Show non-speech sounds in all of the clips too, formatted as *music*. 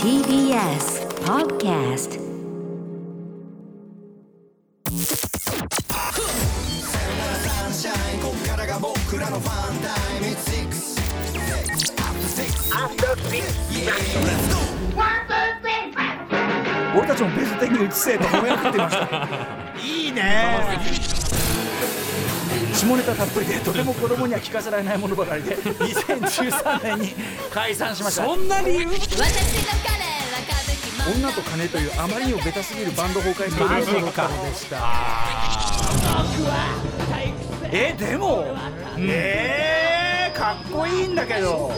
TBS Podcast 俺たちもベスト10に移せと褒めまくってました。いいね下ネタたっぷりでとても子供には聞かせられないものばかりで2013年に解散しました。そんな理由女と金というあまりにもベタすぎるバンド崩壊ストーリーのかでした。えでもえー、かっこいいんだけど。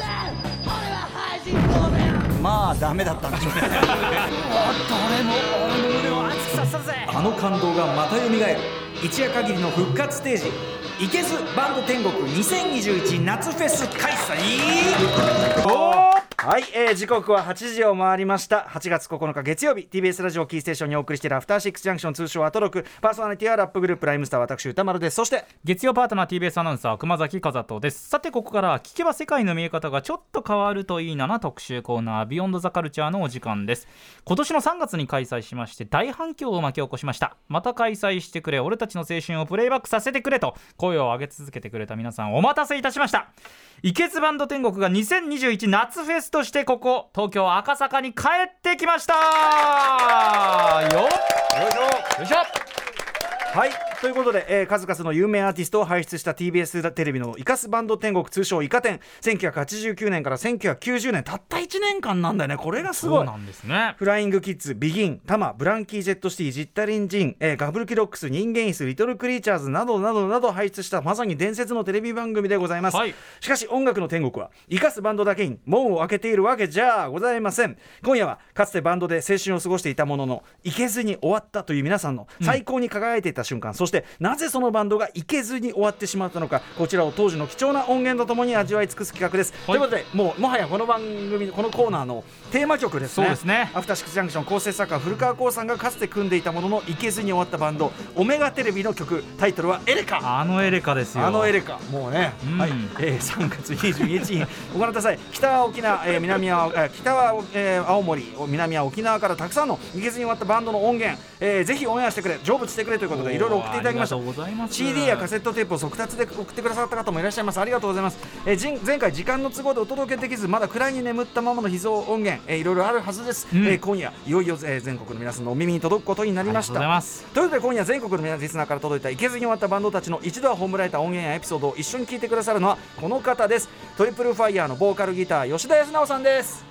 まあダメだったんでしょうね。*laughs* 誰も俺の胸を熱くさせたぜあの感動がまた蘇る一夜限りの復活ステージいけずバンド天国2021夏フェス開催。はい、えー、時刻は8時を回りました。8月9日月曜日 TBS ラジオキーステーションにお送りしているアフターシックスジャンクション通称アトロク。パーソナリティはラップグループライムスター私歌丸です。そして月曜パートナー TBS アナウンサー熊崎和人です。さてここからは聞けば世界の見え方がちょっと変わるといいなな特集コーナービヨンドザカルチャーのお時間です。今年の3月に開催しまして大反響を巻き起こしました。また開催してくれ俺たちの青春をプレイバックさせてくれと声を上げ続けてくれた皆さんお待たせいたしました。イケツバンド天国が2021夏フェスとしてここ東京赤坂に帰ってきました。よよいしょはい。ということで、えー、数々の有名アーティストを輩出した TBS テレビのイカスバンド天国通称イカ天。1989年から1990年。たった1年間なんだよね。これがすごい。そうなんですね。フライングキッズビギンタマブランキー・ジェット・シティジッタリン・ジン、えー、ガブルキロックス人間椅子リトル・クリーチャーズなどなどなど輩出したまさに伝説のテレビ番組でございます、はい。しかし音楽の天国は生かすバンドだけに門を開けているわけじゃございません。今夜はかつてバンドで青春を過ごしていたものの行けずに終わったという皆さんの最高に輝いていた瞬間、そしてなぜそのバンドが行けずに終わってしまったのか。こちらを当時の貴重な音源とともに味わい尽くす企画です、ということでもうもはやこの番組このコーナーのテーマ曲ですね。そうですね。アフターシックスジャンクション構成作家古川光さんがかつて組んでいたものの行けずに終わったバンドオメガテレビの曲タイトルはエレカ。あのエレカですよ。あのエレカ。もうね、うん。はい、えー、3月22日にご覧ください。北は沖縄、えー、南は、えー、北は、えー、青森南は沖縄からたくさんのいけずに終わったバンドの音源、えー、ぜひオンエアしてくれ。成仏してくれということでいろいろ送っていただきました。CD やカセットテープを速達で送ってくださった方もいらっしゃいます。ありがとうございます、えー、じん前回時間の都合でお届けできずまだ暗いに眠ったままの秘蔵音源、えー、いろいろあるはずです、うん。えー今夜いよいよ、えー、全国の皆さんのお耳に届くことになりました。ありがとうござい。ますということで今夜全国の皆リスナーから届いたいけずに終わったバンドたちの一度は葬られた音源やエピソードを一緒に聞いてくださるのはこの方です。トリプルファイヤーのボーカルギター吉田康直さんです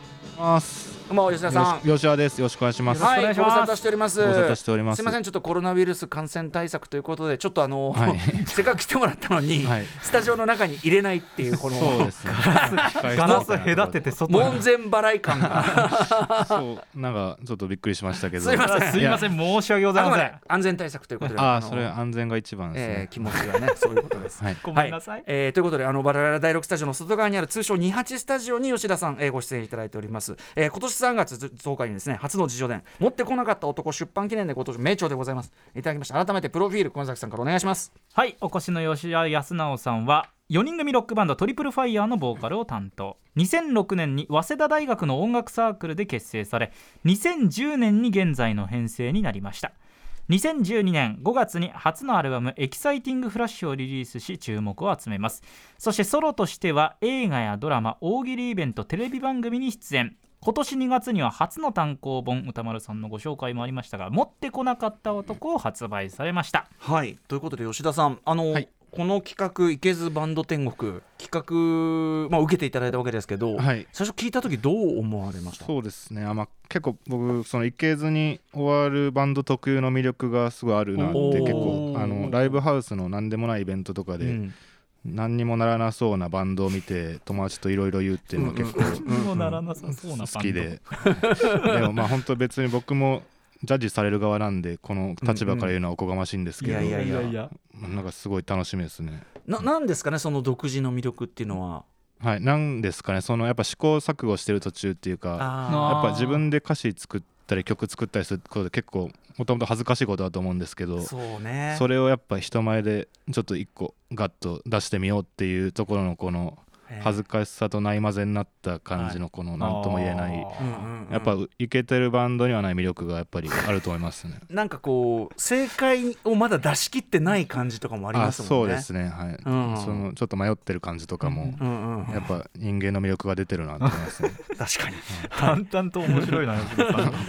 ます。こんばんは吉田さん吉田です。よろしくお願いします。はい、よろしくお願いしますご無沙汰しております。ご無沙汰しておりますすみません、ちょっとコロナウイルス感染対策ということで、ちょっとあの、はい *laughs* せっかく来てもらったのに、はいスタジオの中に入れないっていうこのそうですね。*laughs* ガラス隔てて外に門前払い感が。*laughs* そう、なんかちょっとびっくりしましたけど。すいませんすいません申し訳ございまませんで安全対策ということで、ああ、のそれ安全が一番ですえーね。気持ちがね、そういうことです。はい。ごめんなさい、えーということであのバラバラ第6スタジオの外側にある通称28スタジオに吉田さん、えーご出演いただいております、えー今年3月10日にですね初の自叙伝。持ってこなかった男出版記念でご登場名著でございます。いただきました。改めてプロフィール熊崎さんからお願いします。はいお越しの吉田康直さんは4人組ロックバンドトリプルファイヤーのボーカルを担当。2006年に早稲田大学の音楽サークルで結成され2010年に現在の編成になりました。2012年5月に初のアルバム「エキサイティングフラッシュ」をリリースし注目を集めます。そしてソロとしては映画やドラマ大喜利イベントテレビ番組に出演。今年2月には初の単行本歌丸さんのご紹介もありましたが持ってこなかった男を発売されました。はい。ということで吉田さんあの、はいこの企画「いけずバンド天国」企画、まあ、受けていただいたわけですけど、はい。最初聞いた時どう思われました？そうですね。あまあ結構僕その行けずに終わるバンド特有の魅力がすごいあるなって結構あのライブハウスの何でもないイベントとかでうん。何にもならなそうなバンドを見て友達といろいろ言うっていうのが結構にもならなさそうなバンド。好きで。でもまあ本当別に僕もジャッジされる側なんでこの立場から言うのはおこがましいんですけど、いやいやいや。なんかすごい楽しみですね。ななんですかねその独自の魅力っていうのは？はい、なんですかね。そのやっぱ試行錯誤してる途中っていうかあやっぱ自分で歌詞作ったり曲作ったりすることで結構もともと恥ずかしいことだと思うんですけどーそうね。それをやっぱ人前でちょっと一個ガッと出してみようっていうところのこの恥ずかしさとない混ぜになった感じのこの何とも言えない、やっぱイケてるバンドにはない魅力がやっぱりあると思いますね。なんかこう正解をまだ出し切ってない感じとかもありますもんね。そうですね。はい、うん。そのちょっと迷ってる感じとかも、うんうん、やっぱ人間の魅力が出てるなと思いますね。*laughs* 確かに。淡々と面白いな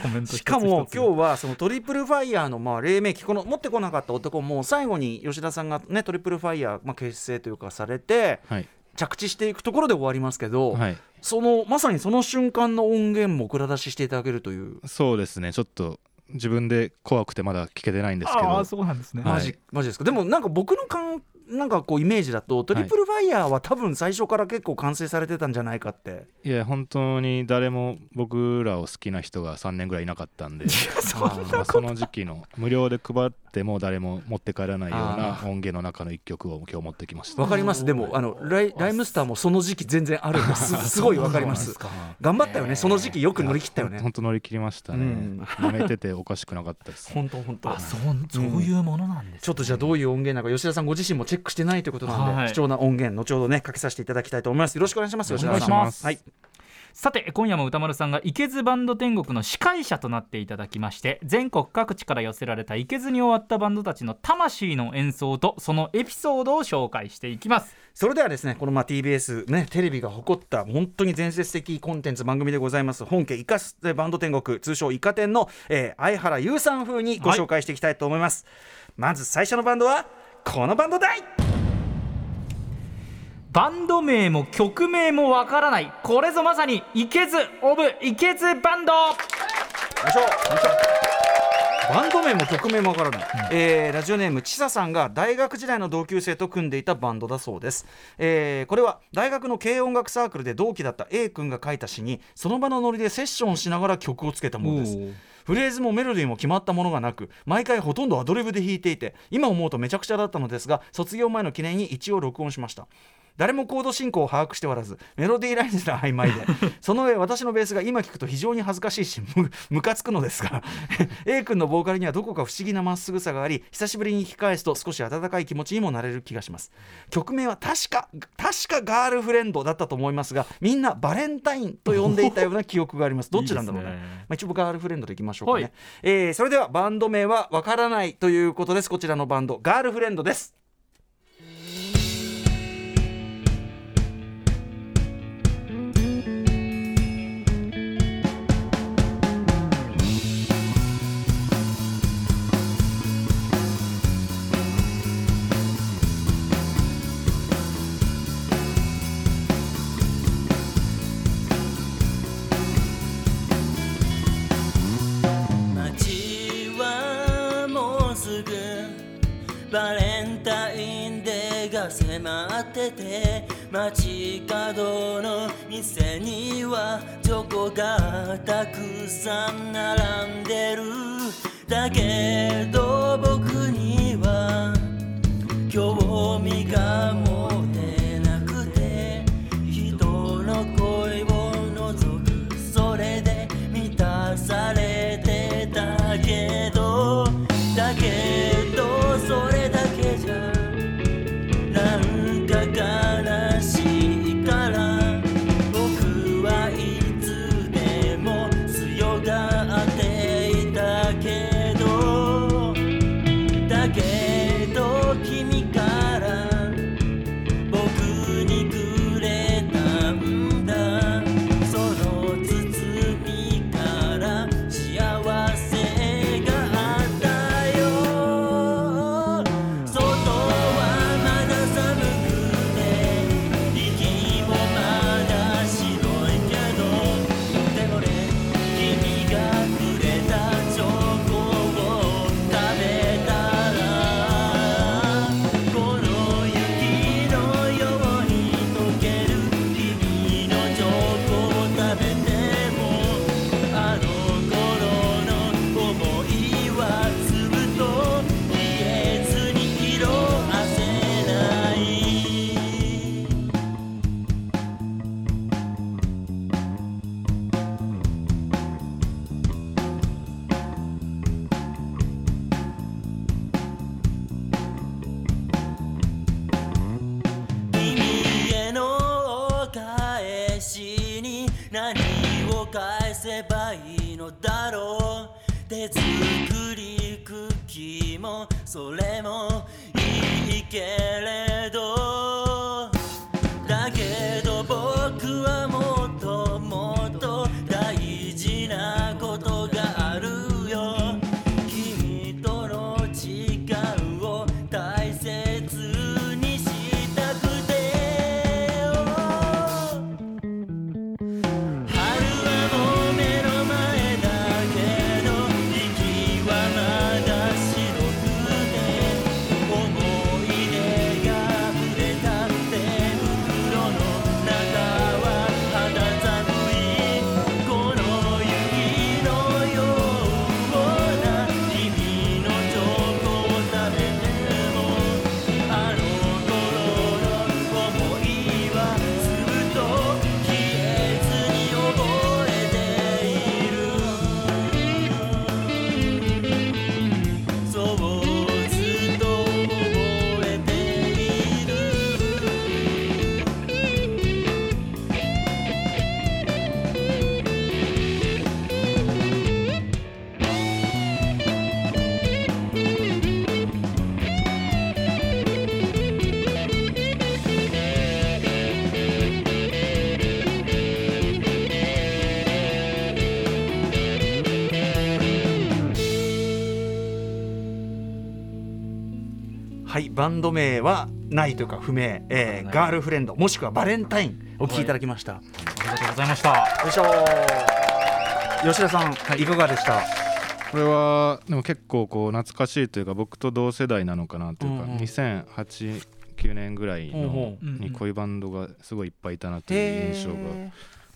コメントしかも今日はそのトリプルファイヤーのまあ黎明期この持ってこなかった男も最後に吉田さんがねトリプルファイヤーまあ結成というかされてはい、着地していくところで終わりますけど、はい、そのまさにその瞬間の音源も蔵出ししていただけるという。そうですね。ちょっと自分で怖くてまだ聞けてないんですけど。ああそうなんですね、はい。マジ、マジですか？でもなんか僕の感なんかこうイメージだとトリプルファイヤーは多分最初から結構完成されてたんじゃないかって、いや本当に誰も僕らを好きな人が3年ぐらいいなかったんで。その時期の無料で配っても誰も持って帰らないような音源の中の一曲を今日持ってきましたわかります。でもあのライライムスターもその時期全然あるんです。すごいわかります。頑張ったよね。その時期よく乗り切ったよね。本当乗り切りましたね。うん。舐めてておかしくなかったです。本当本当。あそうそういうものなん。です、ちょっとじゃあどういう音源なのか吉田さんご自身もチェックしてないということなんで、はい貴重な音源後ほどね。かけさせていただきたいと思いますよろしくお願いします吉田さんお願いしますはいさて今夜も歌丸さんがいけずバンド天国の司会者となっていただきまして全国各地から寄せられたいけずに終わったバンドたちの魂の演奏とそのエピソードを紹介していきます。それではですねこのまあ TBS ねテレビが誇った本当に伝説的コンテンツ番組でございます。本家イカスバンド天国通称イカ天の、えー相原優さん風にご紹介していきたいと思います、まず最初のバンドはこのバンドだいバンド名も曲名もわからない。これぞまさにいけずオブいけずバンド。よいしょ。よいしょバンド名も曲名もわからない、えーラジオネームちささんが大学時代の同級生と組んでいたバンドだそうです、えーこれは大学の軽音楽サークルで同期だった A 君が書いた詩にその場のノリでセッションしながら曲をつけたものです。フレーズもメロディーも決まったものがなく毎回ほとんどアドリブで弾いていて今思うとめちゃくちゃだったのですが卒業前の記念に一応録音しました誰もコード進行を把握しておらずメロディーラインすら曖昧で *laughs* その上私のベースが今聞くと非常に恥ずかしいしむムカつくのですが *laughs* A 君のボーカルにはどこか不思議なまっすぐさがあり久しぶりに聞き返すと少し温かい気持ちにもなれる気がします。曲名は確か確かガールフレンドだったと思いますがみんなバレンタインと呼んでいたような記憶があります。*laughs* どっちなんだろうね。ね。まあ、一応ガールフレンドでいきましょうかね、はい。えーそれではバンド名はわからないということです。こちらのバンドガールフレンドですバレンタインデーが迫ってて街角の店にはチョコがたくさん並んでる。だけど僕には興味が持てのだろう。手作りクッキーもそれもいいけれど。はいバンド名はないというか不明、えーガールフレンドもしくはバレンタイン。お聞きいただきました、ありがとうございましたよいしょ。吉田さん、い、かがでした？これはでも結構こう懐かしいというか僕と同世代なのかなというか、うんうん。2008 9年ぐらいのにこういうバンドがすごいいっぱいいたなという印象が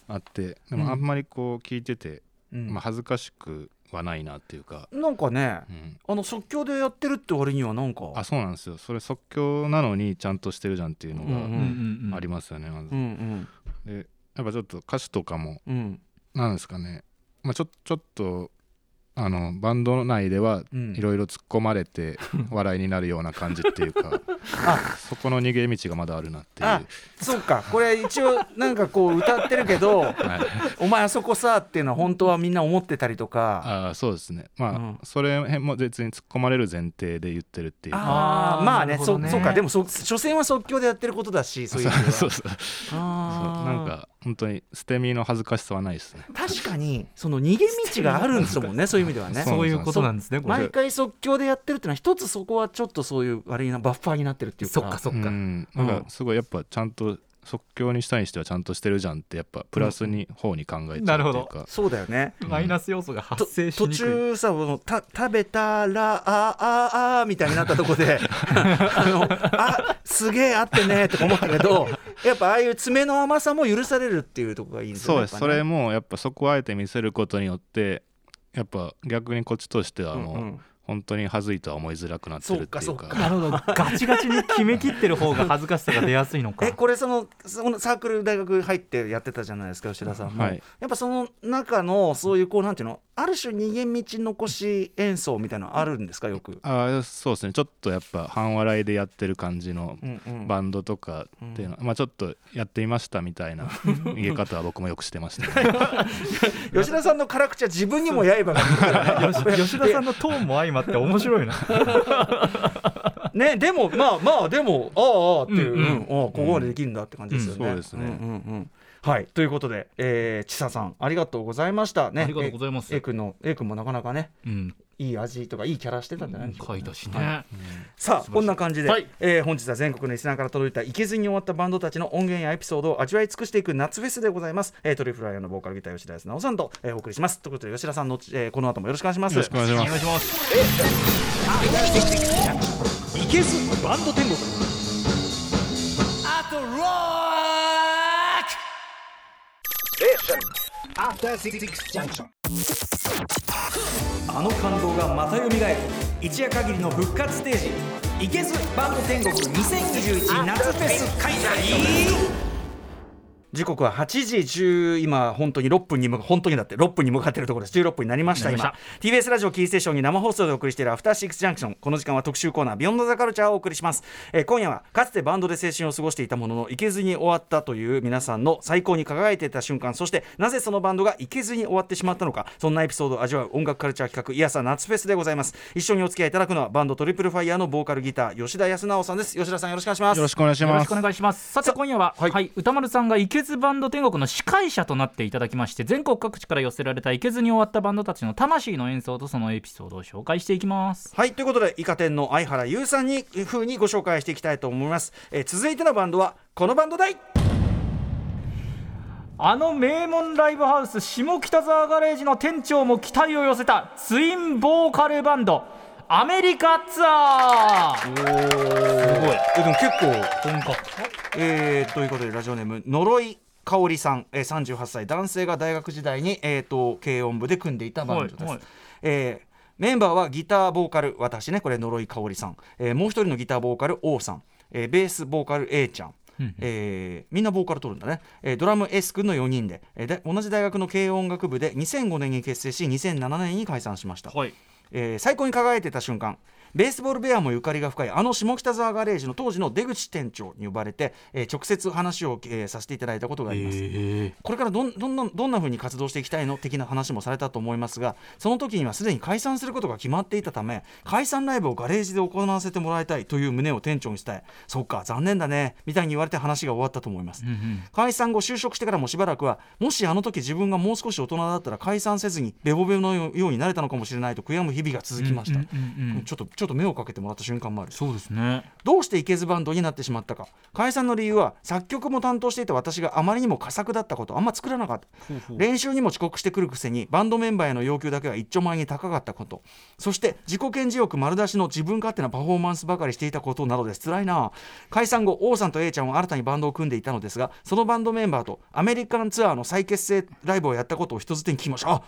あってでもあんまりこう聞いてて、うん。まあ、恥ずかしくはないなっていうか、なんかねうん、あの即興でやってるって割にはなんか。あそうなんですよ。それ即興なのにちゃんとしてるじゃんっていうのがありますよね、まず。うんうん。でやっぱちょっと歌詞とかもうん。なんですかね、まあ、ちょちょっとあのバンド内ではうん。いろいろ突っ込まれて *laughs* 笑いになるような感じっていうかそこの逃げ道がまだあるなっていう。あそうか。これ一応なんかこう歌ってるけど *laughs* はい、お前あそこさっていうのは本当はみんな思ってたりとか。あそうですね。まあ、うん。それ辺も別に突っ込まれる前提で言ってるっていう。かあーまあね。ね。そそうか。でもそ所詮は即興でやってることだしそういう *laughs* そうそうそうなんか本当に捨て身の恥ずかしさはないですね。確かにその逃げ道があるんですもんねそういう意味ではね。そういうことなんですね毎回即興でやってるっていうのは一つそこはちょっとそういう悪いなバッファーになってるっていうか。そっかそっか。うん。なんかすごいやっぱちゃんと即興にしたにしてはちゃんとしてるじゃんってやっぱプラスに方に考えちゃうっていうなるほか、そうだよね。マイナス要素がと発生し途にくい。中さこのた食べたらあああみたいになったとこで *laughs* あのあすげえあってねとか思ったけどやっぱああいう爪の甘さも許されるっていうところがいいんですよねそうです、ね。れもやっぱそこをあえて見せることによってやっぱ逆にこっちとしてはもう、うんうん本当に恥ずいとは思いづらくなってるっていうか。そうかそうか。なるほど。ガチガチに決めきってる方が恥ずかしさが出やすいのか。えこれそのそのサークル大学入ってやってたじゃないですか吉田さんも、はい。やっぱその中のそういうこうなんていうのある種逃げ道残し演奏みたいなのあるんですかよく、あーそうですね。ちょっとやっぱ半笑いでやってる感じのうんうん。バンドとかっていうのは、まあちょっとやってみましたみたいな *laughs* 逃げ方は僕もよくしてました、ね、*laughs* 吉田さんの辛口は自分にも刃が *laughs* 吉田さんのトーンも相まって面白いな。*laughs* ねでもまあまあでもああああっていう、うんうん。ああここまでできるんだって感じですよね、うんそうですね。んうんうん。はい。ということで、えー、ちささんありがとうございました。ね。ありがとうございます。え A 君の A 君もなかなかね。うんいい味とかいいキャラしてたんじゃないでしょうか、書いたしね。さあこんな感じで、はい。えー本日は全国のリスナーから届いたいけずに終わったバンドたちの音源やエピソードを味わい尽くしていく夏フェスでございます、えートリフライヤーのボーカルギター吉田康直さんと、えーお送りします。ということで吉田さんの、えーこの後もよろしくお願いします。よろしくお願いしおます。願いします。いけずバンド天国あとロッあの感動がまた蘇る一夜限りの復活ステージ。いけずバンド天国2021夏フェス開催。時刻は8時10今本当に6分に本当にだって6分に向かっているところです。16分になりました今。TBS ラジオキーステーションに生放送でお送りしているアフターシックスジャンクションこの時間は特集コーナービヨンドザカルチャーをお送りします、えー今夜はかつてバンドで青春を過ごしていたものの行けずに終わったという皆さんの最高に輝いていた瞬間そしてなぜそのバンドが行けずに終わってしまったのかそんなエピソードを味わう音楽カルチャー企画イヤサ夏フェスでございます。一緒にお付き合いいただくのはバンドトリプルファイヤーのボーカルギター吉田康直さんです。吉田さんよろしくお願いします。よろしくお願いします。よろしくお願いします。さて今夜は、ははいい歌丸さんがいけずバンド天国の司会者となっていただきまして全国各地から寄せられたいけずに終わったバンドたちの魂の演奏とそのエピソードを紹介していきます。はいということでイカ天の相原優さんに風にご紹介していきたいと思います、えー続いてのバンドはこのバンドだい。あの名門ライブハウス下北沢ガレージの店長も期待を寄せたツインボーカルバンドアメリカツアー。すごい。えでも結構本格。えー、ということでラジオネーム呪い香織さん、えー、38歳男性が大学時代に、えー、と軽音部で組んでいたバンドです、はいはい。えーメンバーはギターボーカル私ねこれ呪い香織さん、えーもう一人のギターボーカル王さん、えーベースボーカル A ちゃん。えーみんなボーカル取るんだね、えードラム S 君の4人で,、えーで同じ大学の軽音楽部で2005年に結成し2007年に解散しました、はいえー最高に輝いてた瞬間。ベースボールベアもゆかりが深いあの下北沢ガレージの当時の出口店長に呼ばれて、えー直接話を、えーさせていただいたことがあります、これからどんどんなどんな風に活動していきたいの的な話もされたと思いますがその時にはすでに解散することが決まっていたため解散ライブをガレージで行わせてもらいたいという旨を店長に伝えそっか残念だねみたいに言われて話が終わったと思います、解散後就職してからもしばらくはもしあの時自分がもう少し大人だったら解散せずにベボベボのようになれたのかもしれないと悔やむ日々が続きました、うんうんうんちょっとちょっと目をかけてもらった瞬間もある。そうですね。どうしていけずバンドになってしまったか。解散の理由は作曲も担当していた私があまりにも佳作だったこと。あんま作らなかった。練習にも遅刻してくるくせにバンドメンバーへの要求だけは一丁前に高かったこと。そして自己顕示欲丸出しの自分勝手なパフォーマンスばかりしていたことなどです。辛いな。解散後王さんと A ちゃんは新たにバンドを組んでいたのですがそのバンドメンバーとアメリカンツアーの再結成ライブをやったことを人づてに聞きました。あ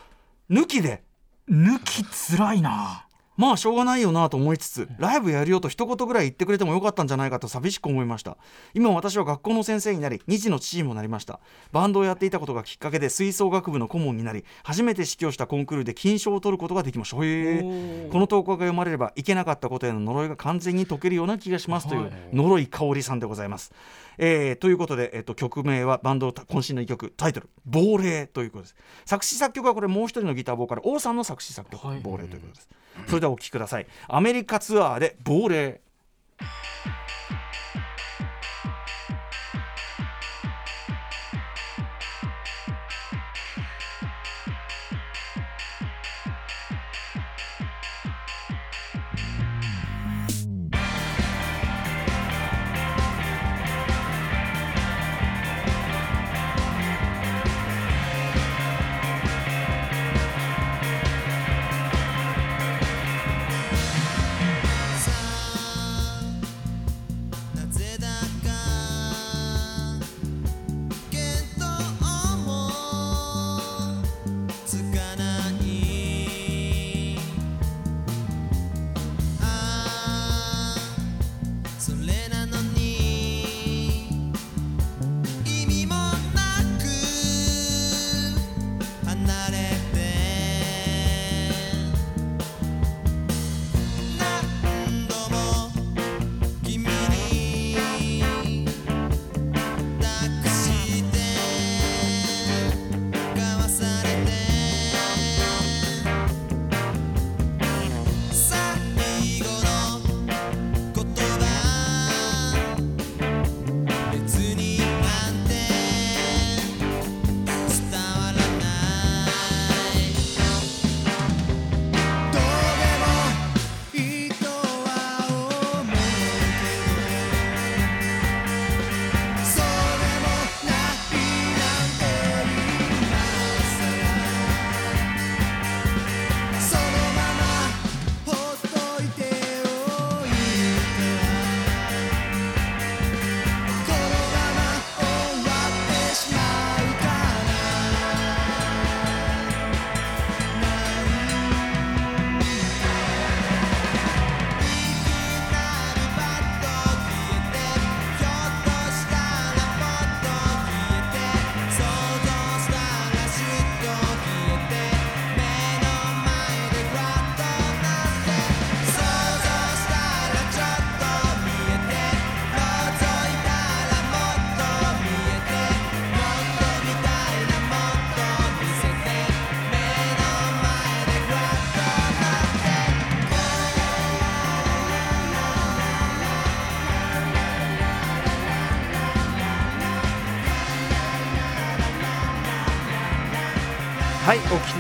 抜きで。抜きつらいなまあしょうがないよなと思いつつライブやるよと一言ぐらい言ってくれてもよかったんじゃないかと寂しく思いました。今私は学校の先生になり2児の父にもなりました。バンドをやっていたことがきっかけで吹奏楽部の顧問になり初めて指揮をしたコンクールで金賞を取ることができました。へえ。この投稿が読まれればいけなかったことへの呪いが完全に解けるような気がしますという呪い香りさんでございます。えーということで、えっと、曲名はバンド渾身の一曲タイトル「亡霊」ということです。作詞作曲はこれもう一人のギターボーカル王さんの作詞作曲「亡霊」ということですそれではお聴きください。アメリカツアーで「亡霊」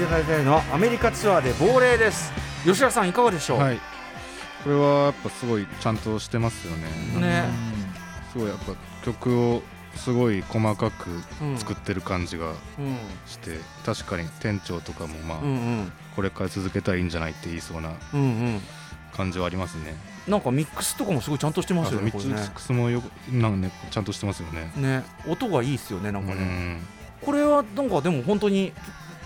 はいお聞きいただいているのアメリカツアーで亡霊です吉田さんいかがでしょう、はいこれはやっぱすごいちゃんとしてますよねねすごいやっぱ曲をすごい細かく作ってる感じがうんして、確かに店長とかもまあ、うんうんこれから続けたらいいんじゃないって言いそうな感じはありますね。なんかミックスとかもすごいちゃんとしてますよねミックスもよくなんねちゃんとしてますよね。ね音がいいっすよねなんかね、これはなんかでも本当に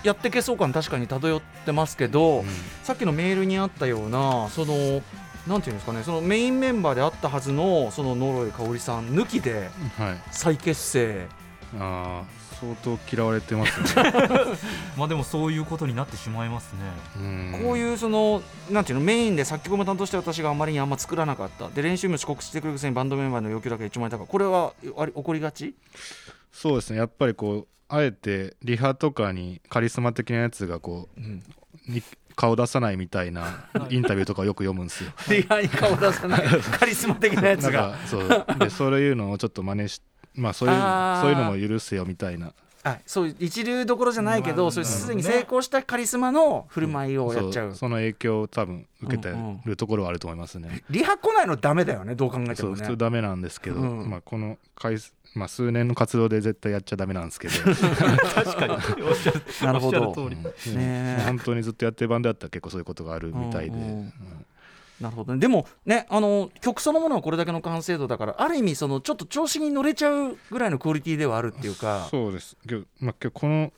やってけそう感確かに漂ってますけど、うん。さっきのメールにあったようなそのなんていうんですかねそのメインメンバーであったはずのその野呂井香織さん抜きではい。再結成。ああ相当嫌われてますね。*laughs* まあでもそういうことになってしまいますね。うん。こういうそのなんていうのメインで作曲も担当して私があまりにあんま作らなかった。で練習も遅刻してくるくせにバンドメンバーの要求だけ一万円高いこれはあり起こりがち？そうですね。やっぱりこうあえてリハとかにカリスマ的なやつがこう、に顔出さないみたいなインタビューとかをよく読むんですよ。*laughs* リハに顔出さない。*laughs* カリスマ的なやつが。かそう。でそういうのをちょっと真似しまあそういうそういうのも許せよみたいなあそういう一流どころじゃないけど、まあそれすでにね成功したカリスマの振る舞いをやっちゃう,、そその影響を多分受けてうんるところはあると思いますね。リハ来ないのダメだよねどう考えてもね。そう普通ダメなんですけど、うん。まあ、この回数、まあ、数年の活動で絶対やっちゃダメなんですけど。*laughs* 確かに。おっしゃるなるほど。うん。ねえ。本当にずっとやってるバンドだったら結構そういうことがあるみたいで、うんうん。うんなるほどね。でもねあの曲そのものはこれだけの完成度だからある意味そのちょっと調子に乗れちゃうぐらいのクオリティではあるっていうか。そうです。まあ、今日この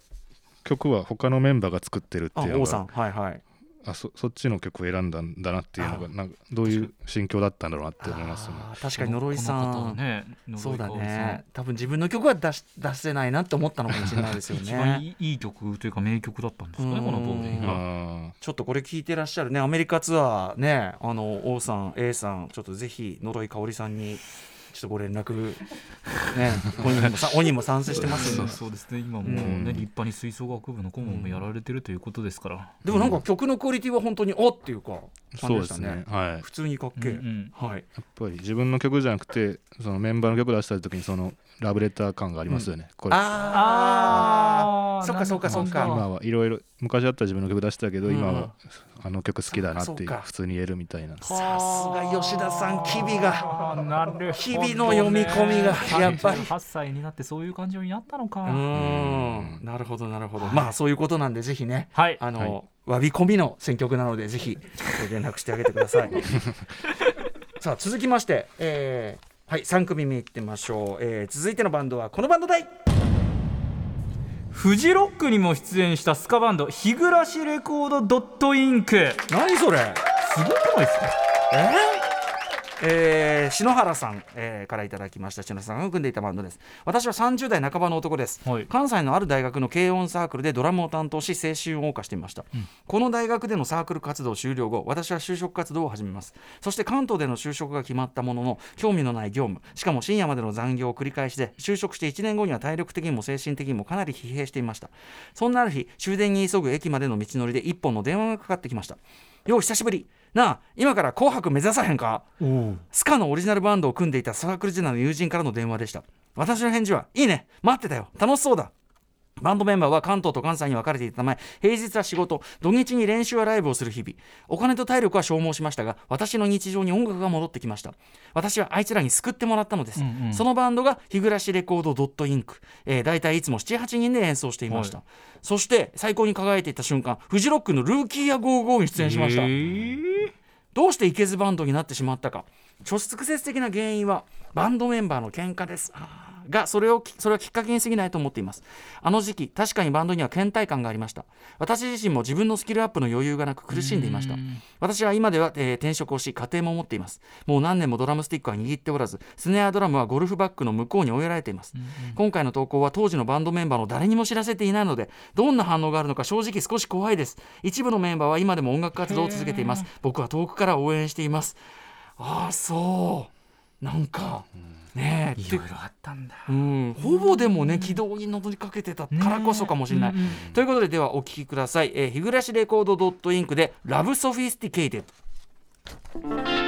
曲は他のメンバーが作ってるっていうのあ王さん。がはいはいあそそっちの曲を選んだんだなっていうのがなんかどういう心境だったんだろうなって思いますね。確かに呪いさん、ねそうだね。多分自分の曲は出し出せないなって思ったのかもしれないですよ *laughs* 一番ねいいいい曲というか名曲だったんですかねうん。このボーちょっとこれ聞いてらっしゃるね。アメリカツアーねあの王さん A さんちょっとぜひ呪い香織さんにちょっとご連絡ね本人もさ本人も賛成してますんでそうですね。今もううん。ね立派に吹奏楽部の顧問もやられてるということですから。でもなんか曲のクオリティは本当におっていうかーそうです感じでしたねね。はい。やっ普通にかっけえ、うんうんはい。ぱり自分の曲じゃなくてそのメンバーの曲出した時にそのラブレター感がありますよね。これ。ああー。そっかそっかそっか。なるほど今はいろいろ昔だったら自分の曲出したけど、うん。今はあの曲好きだなってそうか。普通に言えるみたいな。さすが吉田さん機微が。なるほどね。日々の読み込みがやっぱり。8歳になってそういう感情になったのか。うーん。なるほどなるほど。まあそういうことなんでぜひね。はい。あの、わび込みの選曲なのでぜひご連絡してあげてください。*laughs* さあ続きまして、えーはい3組目いってみましょう、えー続いてのバンドはこのバンドだい。フジロックにも出演したスカバンド日暮らしレコードドットインク。何それ？すごくないですか？えー？えー篠原さん、えーからいただきました。篠原さんが組んでいたバンドです。私は30代半ばの男です、はい。関西のある大学の軽音サークルでドラムを担当し青春を謳歌していました、この大学でのサークル活動終了後私は就職活動を始めます。そして関東での就職が決まったものの興味のない業務。しかも深夜までの残業を繰り返しで就職して1年後には体力的にも精神的にもかなり疲弊していました。そんなある日終電に急ぐ駅までの道のりで一本の電話がかかってきましたよう久しぶりなあ今から紅白目指さへんか？スカのオリジナルバンドを組んでいたサークル時代の友人からの電話でした。私の返事はいいね。待ってたよ。楽しそうだ。バンドメンバーは関東と関西に分かれていたため平日は仕事土日に練習やライブをする日々。お金と体力は消耗しましたが私の日常に音楽が戻ってきました。私はあいつらに救ってもらったのです、うんうん。そのバンドが日暮らしレコードドットインク、えー、大体いつも78人で演奏していました、はそして最高に輝いていた瞬間フジロックのルーキーや55に出演しました、えーどうしていけずバンドになってしまったか。直接的な原因はバンドメンバーの喧嘩です。がそれをそれはきっかけに過ぎないと思っています。あの時期確かにバンドには倦怠感がありました。私自身も自分のスキルアップの余裕がなく苦しんでいました。私は今では、えー転職をし家庭も持っています。もう何年もドラムスティックは握っておらずスネアドラムはゴルフバッグの向こうに追いやられています、今回の投稿は当時のバンドメンバーの誰にも知らせていないのでどんな反応があるのか正直少し怖いです。一部のメンバーは今でも音楽活動を続けています。僕は遠くから応援しています。ああそうなんかねえいろいろあったんだうん、ほぼでもね軌道に乗りかけてたからこそかもしれない。ねうんうんということでではお聴きください。えー、日暮らしレコードドットインクで Love Sophisticated。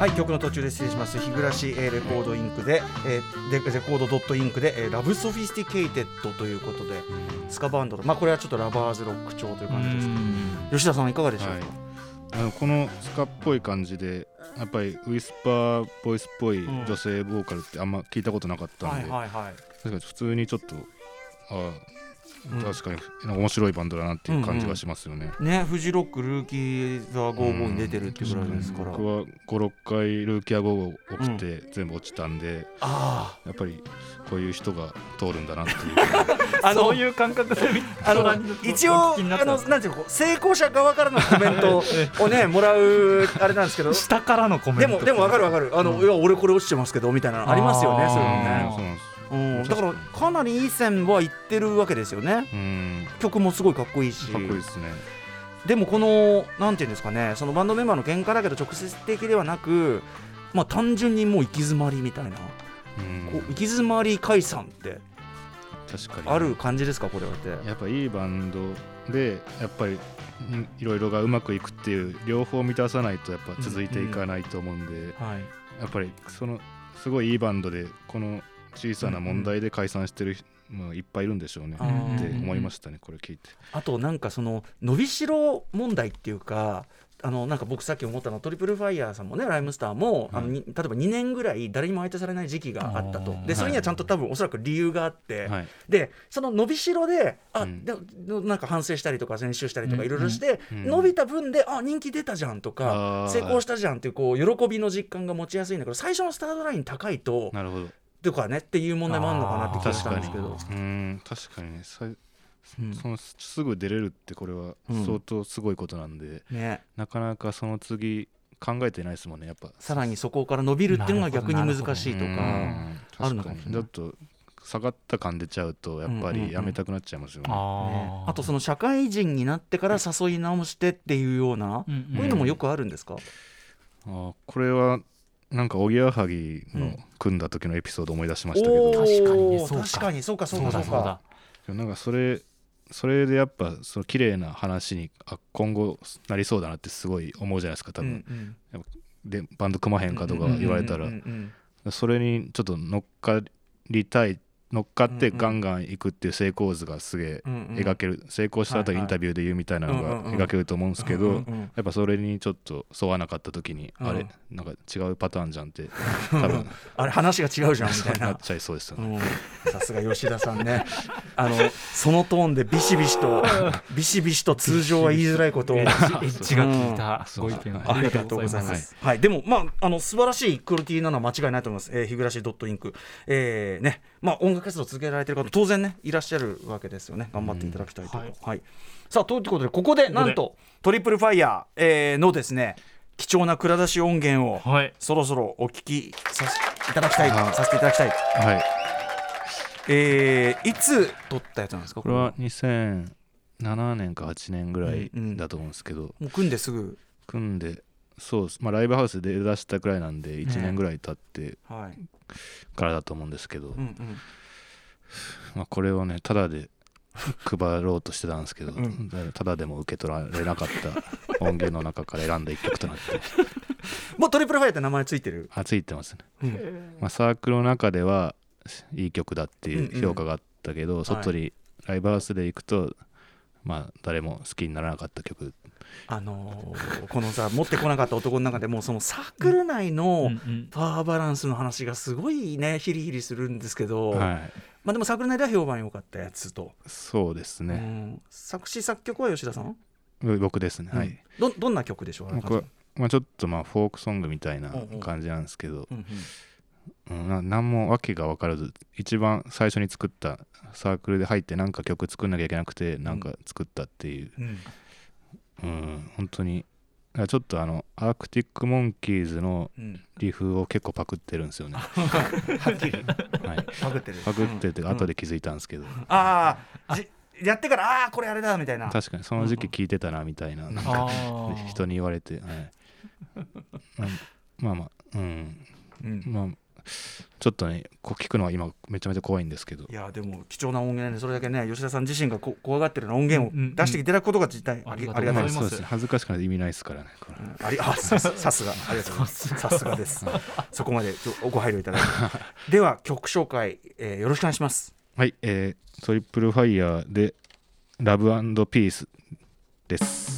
はい曲の途中で失礼します。日暮レコードインクで、えー、でレコードドットインクで、えー Love Sophisticated ということでスカバンドのまあこれはちょっとラバーズロック調という感じですけど。吉田さんいかがでしょうか、はい。あのこのスカっぽい感じでやっぱりウィスパーボイスっぽいうん。女性ボーカルってあんま聞いたことなかったんで、はいはいはい。確かに普通にちょっとあ確かになんか面白いバンドだなっていう感じがしますよね。ねフジロックルーキーザー55に出てるっていうぐらいですから、僕は56回ルーキア号起きて全部落ちたんで、あやっぱりこういう人が通るんだなっていう。あ *laughs* あのそういう感覚で見あの一応あのなんていうのこう成功者側からのコメントをねもらうあれなんですけど。*laughs* 下からのコメントでもでも分かる分かる。あの、いや俺これ落ちてますけどみたいなのありますよねそういうのうん。ねそうなんですうん、だからかなりいい線は言ってるわけですよね。うん。曲もすごいかっこいいし。かっこいいですね。でもこのなんていうんですかねそのバンドメンバーの喧嘩だけど直接的ではなくまあ単純にもう行き詰まりみたいな、うん。こう行き詰まり解散って。確かに。ある感じですか？これはって。やっぱいいバンドでやっぱりんいろいろがうまくいくっていう両方満たさないとやっぱ続いていかないと思うんで、はい。やっぱりそのすごいいいバンドでこの小さな問題で解散してる人もいっぱいいるんでしょうね、って思いましたねこれ聞いて。あとなんかその伸びしろ問題っていうかあのなんか僕さっき思ったのはトリプルファイヤーさんもねライムスターも、あのに例えば2年ぐらい誰にも相手されない時期があったと。でそれにはちゃんと多分おそらく理由があって、はい。でその伸びしろであ、うん。でなんか反省したりとか練習したりとかうん。いろいろして、うん。伸びた分であ人気出たじゃんとか成功したじゃんっていうこう喜びの実感が持ちやすいんだけど最初のスタートライン高いとなるほどとかねっていう問題もあるのかなって気がし確かにたんですけど。うん確かに。ねさうん。そのすぐ出れるってこれはうん。相当すごいことなんで、ね、なかなかその次考えてないですもんねやっぱ。さらにそこから伸びるっていうのが逆に難しいとうか。ん。あるのかもしれない。確に。ちょっと下がった感出ちゃうとやっぱうんうんうん。りやめたくなっちゃいますよね、ねあー。あとその社会人になってから誘い直してっていうような、うんうん。こういうのもよくあるんですか、あーこれはなんかおぎやはぎのうん。組んだ時のエピソードを思い出しましたけど、おー確かにねそうか。確かにそうかそうかそうかだそうだ。なんかそれそれでやっぱその綺麗な話にあ今後なりそうだなってすごい思うじゃないですか多分、うんでバンド組まへんかとかうん言われたら、うんうんうん。それにちょっと乗っかりたい乗っかってガンガン行くっていう成功図がすげえうんうん。描ける、成功した後はいはい。インタビューで言うみたいなのが描けると思うんですけど、うんうんうん。やっぱそれにちょっと沿わなかった時に、うん。あれなんか違うパターンじゃんって *laughs* 多分。あれ話が違うじゃんみたいな。なっちゃいそうですよね。うん。さすが吉田さんね。あのそのトーンでビシビシとビシビシと通常は言いづらいことをエッジが効いた。ご意見ありがとうございます。はい、でも、まあ、あの素晴らしいクオリティなのは間違いないと思います。えー、日暮らしドットインク、えー、ね、まあ、音楽活動を続けられている方、当然ね、いらっしゃるわけですよね。頑張っていただきたいと。うんはいはい。さあ、ということで、ここで、なんと、トリプルファイヤー、えー、のですね。貴重な蔵出し音源を、はいそろそろお聞きさせいただきたい、あさせていただきたい。はい、えー、いつ撮ったやつなんですか？これは2007年か8年ぐらいうんうんだと思うんですけど、もう組んですぐ。組んでそうです、まあ、ライブハウスで出したくらいなんで1年ぐらい経ってはい。からだと思うんですけど、うんうん。まあ、これをねただで配ろうとしてたんですけど、うん。ただでも受け取られなかった。*laughs* 音源の中から選んだ一曲となって。もうトリプルファイヤーって名前ついてる？あついてますね、うん。まあ、サークルの中ではいい曲だっていう評価があったけど、外にライブハウスで行くとまあ誰も好きにならなかった曲あのーこのさ持ってこなかった男の中でもそのサークル内のパワーバランスの話がすごいねヒリヒリするんですけど、はい。まあでもサークル内では評判良かったやつと、そうですうね、ん。作詞作曲は吉田さん、僕ですね、はい。どどんな曲でしょう僕は、まあ、ちょっとまあフォークソングみたいな感じなんですけど、うんうん、な何も訳が分からず一番最初に作ったサークルで入ってなんか曲作んなきゃいけなくてなんか作ったっていう、うんうん、本当に。ちょっとあのアークティック・モンキーズのうん。リフを結構パクってるんですよね、はっきり。はい、パクってる。パクっててうん。後で気づいたんですけど、ああじやってからああーこれあれだみたいな。確かにその時期聞いてたなみたいな。なんか人に言われて、はい、まあまあまあうん。うん。まあちょっとねこう聞くのは今めちゃめちゃ怖いんですけど。いやでも貴重な音源でそれだけね吉田さん自身がこ怖がってるような音源を出していただくことが実態ありありがたいですね。恥ずかしくない意味ないですからねうんありあさすがありがとうございます。さすが。です。そこまでちょご配慮いただいて。では曲紹介、えーよろしくお願いします。はい、えー、トリプルファイヤーでラブピースです。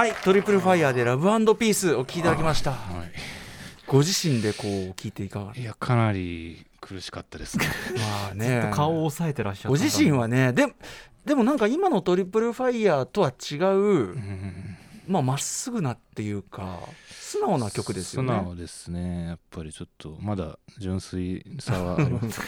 はいトリプルファイヤーでラブピースお聴きいただきました。はご自身でこう聞いていかがい、いやかなり苦しかったですね。*laughs* まあね。顔を押さえてらっしゃったご自身はねででもなんか今のトリプルファイヤーとは違ううんまあまっすぐなっていうか素直な曲ですよね。素直ですね。やっぱりちょっとまだ純粋さはあります。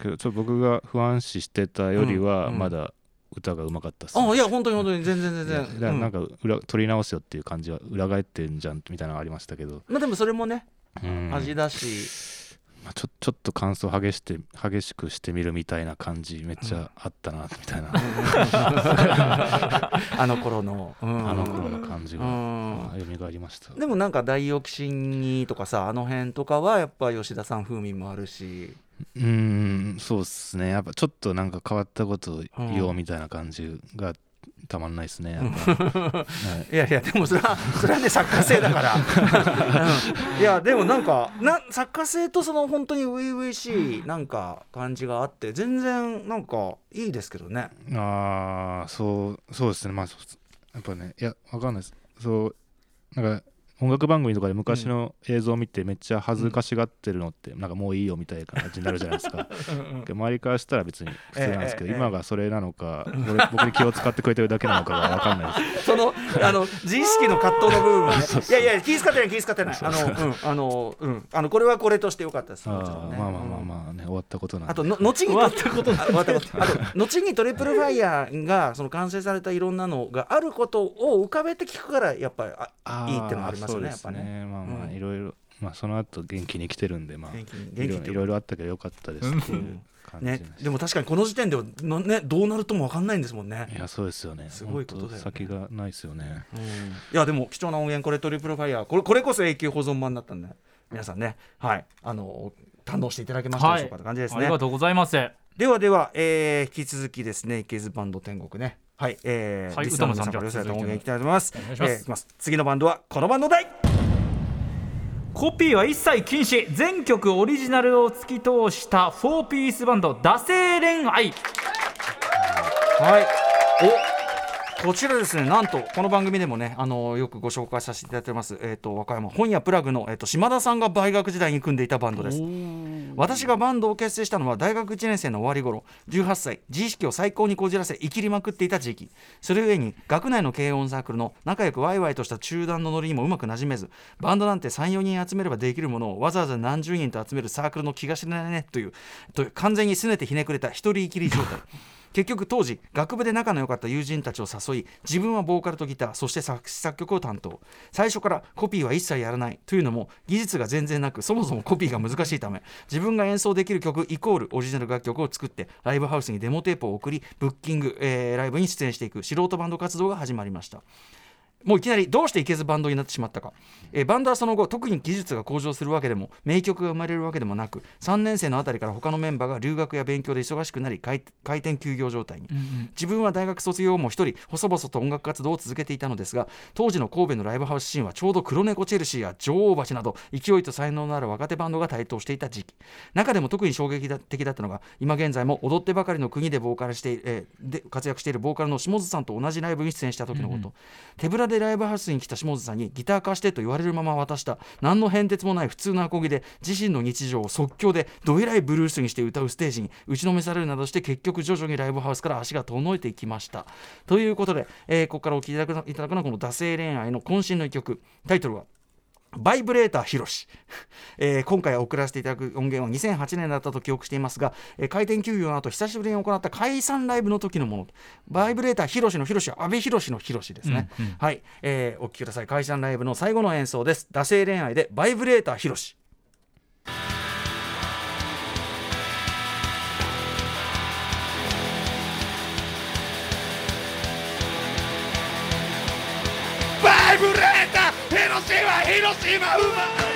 けどちょっと僕が不安視してたよりはうんうん。まだ歌がうまかったっす、あいや本当に本当に。全然全然。なんうん。か裏取り直すよっていう感じは裏返ってんじゃんみたいなのがありましたけど、まあでもそれもねうん。味だし。まあ、ちょちょっと感想激して激しくしてみるみたいな感じめっちゃあったなみたいな、*laughs* あの頃の。うん。あの頃の感じがうん。蘇りました。でもなんか大オキシニとかさあの辺とかはやっぱ吉田さん風味もあるしうーんそうっすね。やっぱちょっとなんか変わったことを言おうみたいな感じがたまんないですねやっぱ、*laughs* はい。いやいやでもそれは *laughs* それはね作家性だから、うん。いやでもなんかな作家性とその本当に初々しいなんか感じがあって全然なんかいいですけどね。ああそうそうですね。まあやっぱねいやわかんないです。そうなんか音楽番組とかで昔の映像を見てめっちゃ恥ずかしがってるのってなんかもういいよみたいな感じになるじゃないですか。周りからしたら別に普通なんですけど、ええ今がそれなのか俺僕に気を使ってくれてるだけなのかが分かんないです。*laughs* そのあの自意識の葛藤の部分はね。*laughs* いやいや気遣ってない気遣ってない。あのうんあのうん。あのこれはこれとしてよかったですね。ーまあまあまあまあね終わったことなんで。あとの後に終わったことあ終わったこと。あと後にトリプルファイヤーがその完成されたいろんなのがあることを浮かべて聞くからやっぱりいいってのはありますよねやっそうですぱね。まあまあうん。いろいろまあその後元気に来てるんでまあ元気にいろ元気っていろいろあったけどよかったですっていう感じでね。す、でも確かにこの時点ではの、ね、どうなるとも分かんないんですもんね。いやそうですよね。すごいことだよね。先がないですよね。うん。いやでも貴重な音源これトリプルファイヤー。これこれこそ永久保存版だったんで皆さんね。はい。あの堪能していただけましたでしょうかって感じですね。ありがとうございます。ではでは、えー引き続きですね、イケズバンド天国ね。はい、えー、はいリスナーの皆さんから寄せられた音源いきたいと思います。お願いします。次のバンドはこのバンドだいコピーは一切禁止。全曲オリジナルを突き通した4ピースバンド惰性恋愛。はい。おこちらですね、なんとこの番組でもね、あのよくご紹介させていただいてます、えっ、と和歌山本屋プラグのえっ、と島田さんが大学時代に組んでいたバンドです。私がバンドを結成したのは大学1年生の終わり頃18歳自意識を最高にこじらせ生きりまくっていた時期。それゆえに学内の軽音サークルの仲良くワイワイとした中団のノリにもうまくなじめずバンドなんて34人集めればできるものをわざわざ何十人と集めるサークルの気が知れないねというという完全に拗ねてひねくれた一人生きり状態結局当時学部で仲の良かった友人たちを誘い自分はボーカルとギターそして作詞作曲を担当。最初からコピーは一切やらないというのも技術が全然なくそもそもコピーが難しいため自分が演奏できる曲イコールオリジナル楽曲を作ってライブハウスにデモテープを送りブッキング、えーライブに出演していく素人バンド活動が始まりました。もういきなりどうしていけずバンドになってしまったか、えーバンドはその後特に技術が向上するわけでも名曲が生まれるわけでもなく3年生のあたりから他のメンバーが留学や勉強で忙しくなり開開店休業状態に、自分は大学卒業後も一人細々と音楽活動を続けていたのですが当時の神戸のライブハウスシーンはちょうど黒猫チェルシーや女王橋など勢いと才能のある若手バンドが台頭していた時期。中でも特に衝撃的だったのが今現在も踊ってばかりの国でボーカルしてえーで活躍しているボーカルの下津さんと同じライブに出演した時のこと、手ぶらでライブハウスに来た下津さんにギター貸してと言われるまま渡した。何の変哲もない普通のアコギで自身の日常を即興でどえらいブルースにして歌うステージに。打ちのめされるなどして結局徐々にライブハウスから足が遠のいていきました。ということで、えーここからお聴きいただくのはこの「惰性恋愛」の渾身の一曲。タイトルはバイブレーターヒロシ、えー今回送らせていただく音源は2008年だったと記憶していますが、えー開店休業の後久しぶりに行った解散ライブの時のもの。バイブレーターヒロシのヒロシは阿部寛のヒロシですね、はい、えーお聴きください。解散ライブの最後の演奏です。惰性恋愛でバイブレーターヒロシ。バイブレーター広島広島生まれ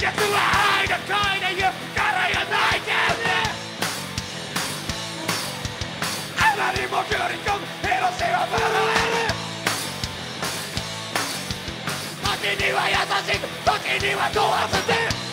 奴は愛が恋で言うからやないけねあまりも距離込む広島バラ時には優しく時には問わずて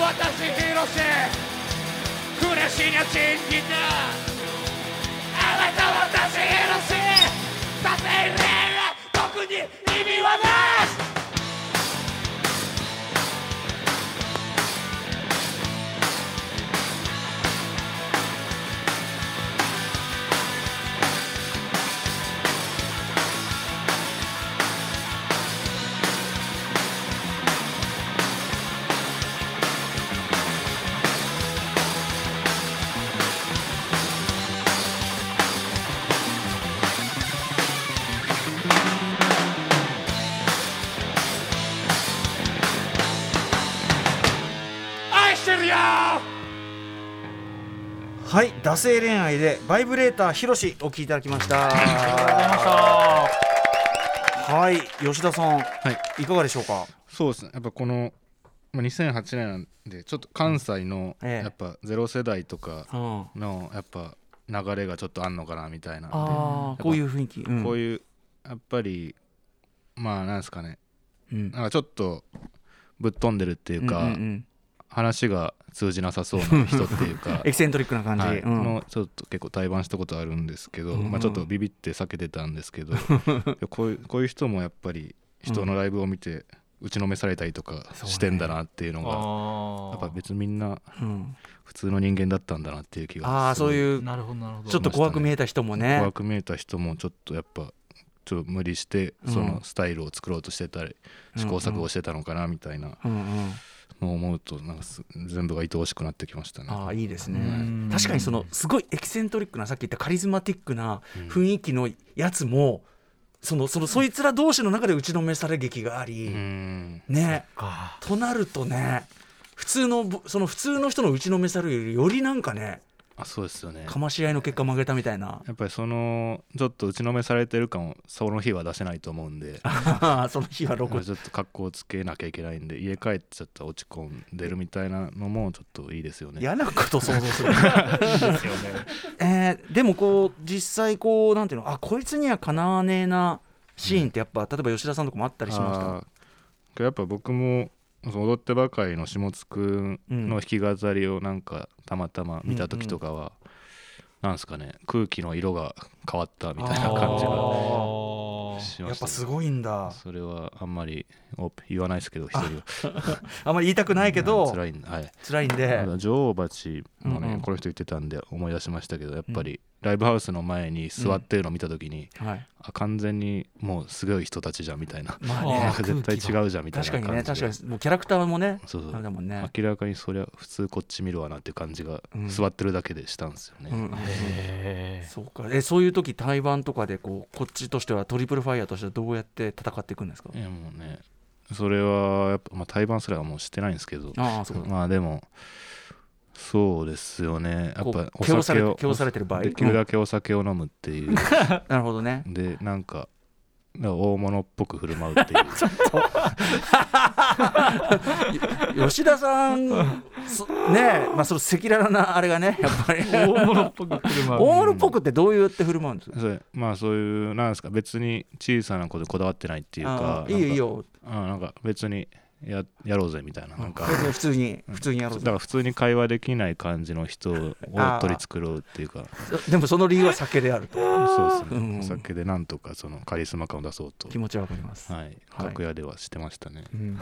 私広瀬。暮らしにゃ信じたあなた私広瀬。させ恋愛特に意味はない惰性恋愛でバイブレーターヒロシお聴きいただきました。はい吉田さん、はいいかがでしょうか？そうですね。やっぱこのまあ、2008年なんでちょっと関西のええ。やっぱゼロ世代とかうん。のやっぱ流れがちょっとあんのかなみたいなああこういう雰囲気、うん。こういうやっぱりまあなんですかね。うん。なんかちょっとぶっ飛んでるっていうか、うんうんうん話が通じなさそうな人っていうか *laughs* エキセントリックな感じ、はい。うん。のちょっと結構対バンしたことあるんですけど、うん。まあ、ちょっとビビって避けてたんですけど *laughs* こういうこういう人もやっぱり人のライブを見て打ちのめされたりとかしてんだなっていうのが、あやっぱ別にみんなうん。普通の人間だったんだなっていう気がああそうういうなるほどなるほど。ちょっと怖く見えた人もね。怖く見えた人もちょっとやっぱちょっと無理してうん。そのスタイルを作ろうとしてたり、試行錯誤してたのかなみたいな。うんうんのを思うとなんかす全部が愛おしくなってきましたね。ああいいですね。うん。確かにそのすごいエキセントリックなさっき言ったカリスマティックなうん。雰囲気のやつも、そのそのそいつら同士の中で打ちのめされ劇があうり、ん。ね。となるとね普通のぼその普通の人の打ちのめされるよりよりなんかねあそうですよね。かまし合いの結果曲げたみたいな。やっぱりそのちょっと打ちのめされてる感をその日は出せないと思うんで。*laughs* その日は録ちょっと格好をつけなきゃいけないんで家帰ってちょっと落ち込んでるみたいなのもちょっといいですよね。嫌なこと想像する。*laughs* えーでもこう実際こうなんていうのあこいつにはかなわねえなシーンってやっぱ、例えば吉田さんとかもあったりしました？やっぱ僕もその踊ってばかりの下津くんの弾き語りをなんかたまたま見た時とかは、なんですかね空気の色が変わったみたいな感じがしました、やっぱすごいんだ。それはあんまりお言わないですけど一人は。*laughs* あんまり言いたくないけど辛いんで、はい、辛いんで。女王蜂もね、うんうん。この人言ってたんで思い出しましたけどやっぱりライブハウスの前に座ってるのを見た時に、はい。あ完全にもうすごい人たちじゃんみたいな、まああ *laughs* ねー *laughs* 絶対違うじゃんみたいな確か感じで。にね確かに。もうキャラクターもねそうそう。あれだもんね。明らかにそりゃ普通こっち見るわなっていう感じがうん。座ってるだけでしたんですよね、うん。うんへそうか。えそういう時対バンとかでこうこっちとしてはトリプルファイヤーとしてはどうやって戦っていくんですか？いやもうねそれはやっぱ、まあ、対バンすらもうしてないんですけど。ああそうか。まあでもそうですよね。やっこぱお酒をて気をされてる場合？できるだけお酒を飲むっていう、*laughs* なるほどね。でなんか大物っぽく振る舞うっていう。*laughs* *laughs* 吉田さんそねえまあその赤裸々なあれがねやっぱり。大物っぽく振る舞う。大物っぽくってどうやって振る舞うんですか？それまあそういうなんですか別に小さなことにこだわってないっていうかいいよいいよ。なんかうんなんか別にややろうぜみたいななんか。普通に普通にやろうだから普通に会話できない感じの人を取り繕うっていうか。でもその理由は酒であると。そうですね、うん。お酒でなんとかそのカリスマ感を出そうと。気持ちはわかります、はい。はい。楽屋ではしてましたね、うん。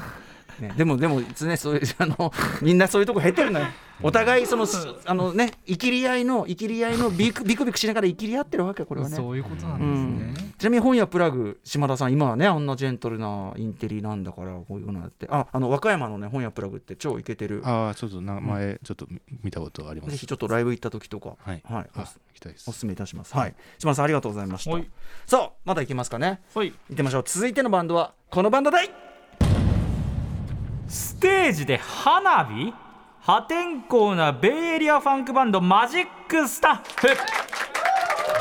ね、でもでもねそういうあの *laughs* みんなそういうとこ経てるのよ。お互いそのすあのね生きり合いの生きり合いのビクビクビクしながら生きり合ってるわけこれはね。そういうことなんですね、ちなみに本屋プラグ島田さん今はねあんなジェントルなインテリなんだからこういうのやってああの和歌山のね本屋プラグって超イケてる。ああちょっと名前ちょっと見見たことあります。ぜひちょっとライブ行った時とかはい、はいあ行きたいです。おすすめいたします。はい。島田さんありがとうございました。はい。さあまだ行きますかね。はい。行ってみましょう。続いてのバンドはこのバンドだい。ステージで花火？破天荒なベイエリアファンクバンドマジックスタッフ。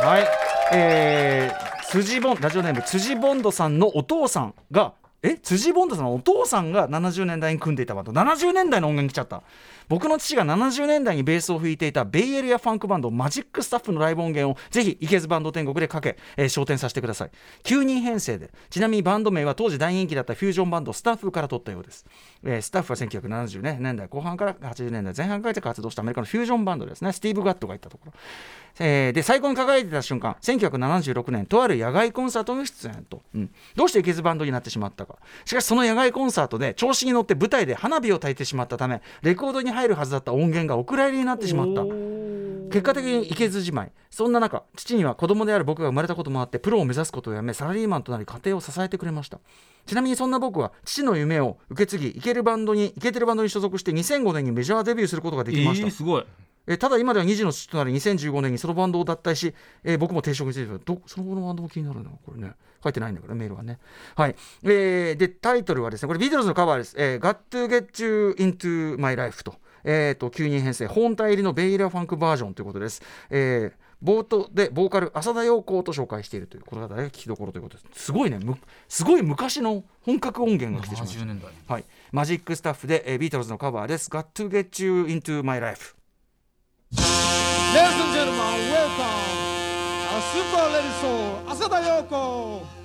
はい、えー、辻ボンラジオネーム辻ボンドさんのお父さんがえ辻ボンドさんのお父さんが70年代に組んでいたバンド。70年代の音源来ちゃった。僕の父が70年代にベースを弾いていたベイエリアファンクバンドマジックスタッフのライブ音源をぜひいけずバンド天国でかけ、えー、昇天させてください。9人編成で。ちなみにバンド名は当時大人気だったフュージョンバンドスタッフから取ったようです、えースタッフは1970年代後半から80年代前半から活動したアメリカのフュージョンバンドですね。スティーブ・ガットがいったところ。えーで最高に輝いてた瞬間1976年とある野外コンサートに出演と、うん。どうしていけずバンドになってしまったか。しかしその野外コンサートで調子に乗って舞台で花火を焚いてしまったためレコードに入るはずだった音源がお蔵入りになってしまった。結果的にいけずじまい。そんな中父には子供である僕が生まれたこともあってプロを目指すことをやめサラリーマンとなり家庭を支えてくれました。ちなみにそんな僕は父の夢を受け継ぎいけるバンドにいけてるバンドに所属して2005年にメジャーデビューすることができました、すごい。えーただ今では2児の父となり2015年にそのバンドを脱退し、えー僕も定職についてどその後のバンドも気になるなこれね。書いてないんだからメールはね。はい、えーでタイトルはですねこれビートルズのカバーです「えー、Got to Get You Into My Life と」えーと9人編成本体入りのベイエリアファンクバージョンということです、えー冒頭でボーカル浅田陽子と紹介しているというこれが大学聞きどころということです。すごいね。むすごい昔の本格音源が来てしまいまし70年はい、マジックスタッフで、えービートルズのカバーです「Got to get you into my life Ladies and gentlemen, welcome. Our super lady soul, Asada Yoko. You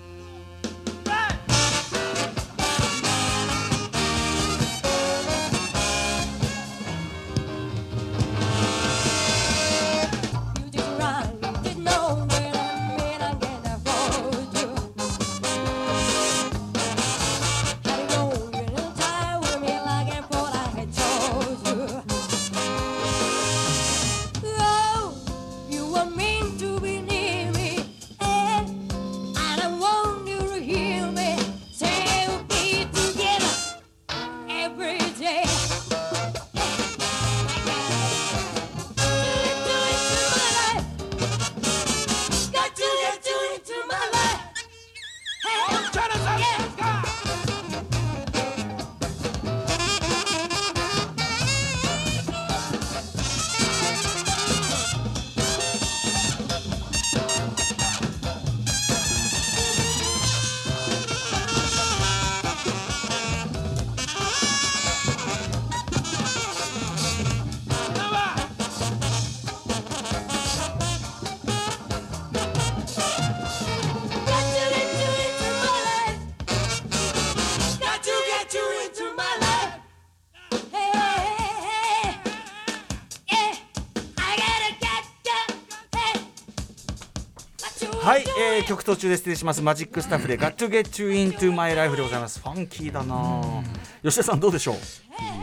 はい、えー曲途中で失礼します。マジックスタッフで「Got to get you into my life」でございます。ファンキーだな。あ吉田さんどうでしょう？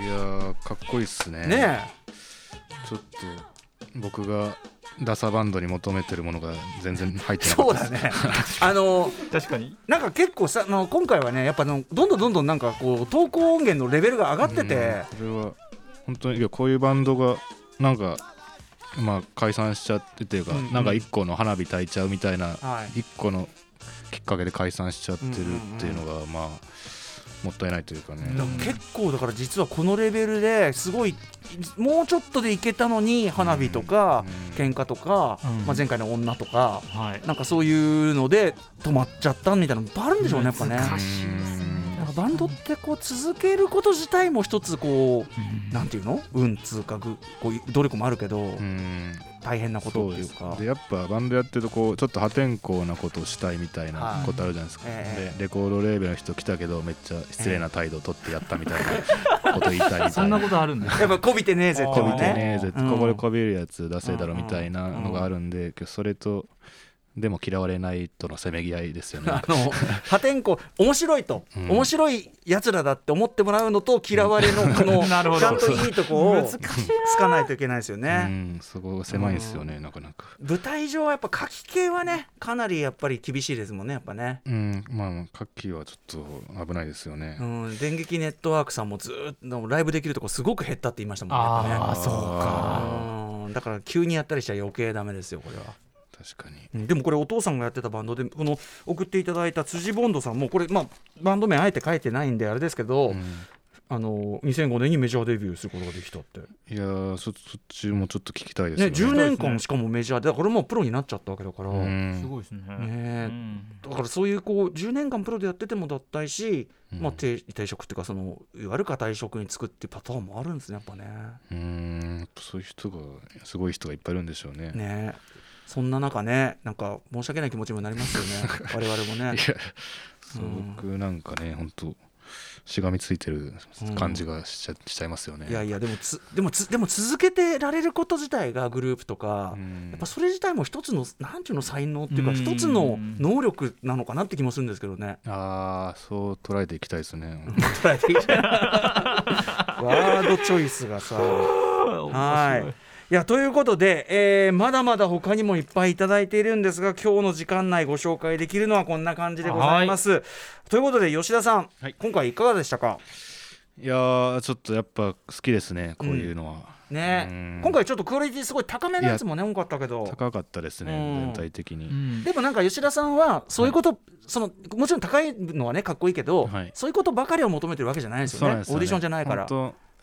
いやーかっこいいっすね。ねちょっと僕がダサバンドに求めてるものが全然入っえてなかそうだね。あの *laughs* 確かに。なんか結構さあの今回はねやっぱあのどんどんどんどんなんかこう投稿音源のレベルが上がってて、うん。これは本当にいやこういうバンドがなんかまあ解散しちゃってっていうか、うんうん。なんか一個の花火焚いちゃうみたいなはい。一個のきっかけで解散しちゃってるっていうのが、まあもったいないというかね、だから結構だから実はこのレベルですごいもうちょっとでいけたのに花火とかうん喧嘩とか、うん。まあ、前回の女とかはい。なんかそういうので止まっちゃったみたいなのいっぱいあるんでしょうねやっぱね。難しいですねバンドってこう続けること自体も一つこうなんていうの？運つうかぐこう努力もあるけど、うん。大変なことっていうか。でやっぱバンドやってるとこうちょっと破天荒なことをしたいみたいなことあるじゃないですか、はいええ。でレコードレーベルの人来たけどめっちゃ失礼な態度を取ってやったみたいなこと言いたいみたいな。そんなことあるんです *laughs* やっぱこびてねえぜってこびてねね絶うんここでこびるやつ出せだろみたいなのがあるんで、それとでも嫌われないとのせめぎ合いですよね。*laughs* あの破天荒面白いと、うん。面白いやつらだって思ってもらうのと嫌われのこの *laughs* なるほど。ちゃんといいとこを *laughs* つかないといけないですようね。ん。そこが狭いですよねなかなか。舞台上はやっぱ書き系はねかなりやっぱり厳しいですもんねやっぱね。うん。まあカッキーはちょっと危ないですよね、うん、電撃ネットワークさんもずーっとライブできるとこすごく減ったって言いましたもんね。あねそうか。うん。だから急にやったりしたら余計ダメですよこれは。確かに。うんでもこれお父さんがやってたバンドでこの送っていただいた辻ボンドさんもこれまあバンド名あえて書いてないんであれですけど、うん。あの2005年にメジャーデビューすることができたって、いやーそそっちもちょっと聞きたいですね、よね。10年間しかもメジャーでだからこれもうプロになっちゃったわけだから、うん。すごいですね。ねうん。だからそういうこう10年間プロでやってても脱退し、うん。まあ、定定職っていうかそのいわゆる固い職に就くっていうパターンもあるんですねやっぱね。うーん。そういう人がすごい人がいっぱいいるんでしょうね。ねそんな中ねなんか申し訳ない気持ちにもなりますよね。*laughs* 我々もね。僕なんかね本当しがみついてる感じがしちゃ,、しちゃいますよね。いやいやでもつでもつでも続けてられること自体がグループとか、うん。やっぱそれ自体も一つのなんていうの才能っていうかうん。一つの能力なのかなって気もするんですけどね。ああそう捉えていきたいですね。捉えていい。*laughs* ワードチョイスがさ。はい。いやということで、えーまだまだ他にもいっぱいいただいているんですが今日の時間内ご紹介できるのはこんな感じでございます。ということで吉田さん、はい。今回いかがでしたか？いやーちょっとやっぱ好きですねこういうのは、ね。うん。今回ちょっとクオリティすごい高めのやつもね多かったけど。高かったですね、うん。全体的に、うん。でもなんか吉田さんはそういうこと、そのもちろん高いのはねかっこいいけど、はい。そういうことばかりを求めてるわけじゃないですよね。ね。オーディションじゃないから。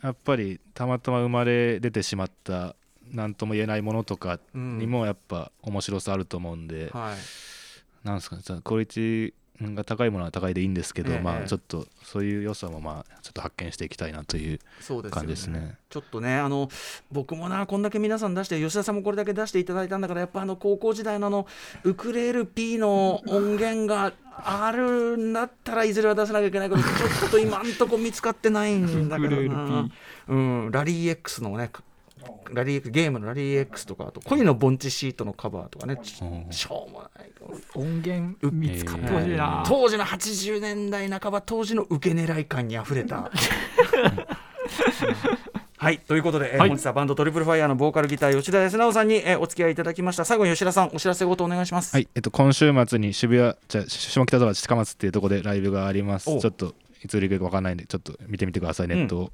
やっぱりたまたま生まれ出てしまった何とも言えないものとかにもやっぱ面白さあると思うんで、はい。なんですかねさクオリティが高いものは高いでいいんですけど、ええ。まあちょっとそういう良さもまあちょっと発見していきたいなというそうですよ感じですね。ちょっとねあの僕もなこんだけ皆さん出して吉田さんもこれだけ出していただいたんだからやっぱあの高校時代のあのウクレレ P の音源があるんだったらいずれは出さなきゃいけないけど *laughs* ちょっと今んとこ見つかってないんだけどな、うん、ラリー X のねラリーゲームのラリー X とかあと恋の盆地シートのカバーとかね。しょうもない音源見つかってほしいな、当時の80年代半ば当時の受け狙い感にあふれた。*laughs* はいということで、えーはい。本日はバンドトリプルファイヤーのボーカルギター吉田康直さんに、えーお付き合いいただきました。最後に吉田さんお知らせごとお願いします、はい、えっと、今週末に渋谷じゃあ下北沢近松っていうところでライブがあります。おちょっといつ売り切れるか分かんないんでちょっと見てみてくださいネットを、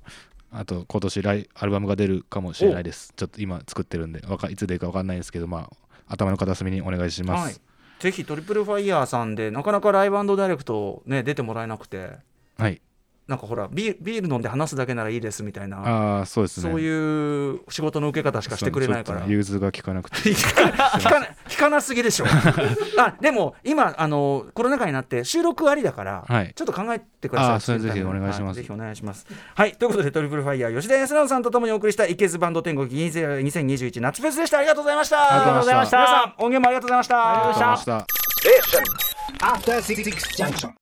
あと今年ライアルバムが出るかもしれないです。ちょっと今作ってるんでわかいつ出るか分かんないんですけどまあ頭の片隅にお願いします、はい。ぜひトリプルファイヤーさんでなかなかライブダイレクトね出てもらえなくて。はい、なんかほらビービール飲んで話すだけならいいですみたいな。ああそうですね。そういう仕事の受け方しかしてくれないから。融通が効かなくて。*laughs* 引かな引かなすぎでしょ。*laughs* あでも今あのコロナ禍になって収録ありだから、はい。ちょっと考えてください。あそれぜひお願いします。はぜひお願いします。はいということでトリプルファイヤー吉田康直さんとともにお送りした「いけずバンド天国2021夏フェス」でした。ありがとうございました。ありがとうございました。皆さん音源もありがとうございました。ありがとうございました。After Six Junction.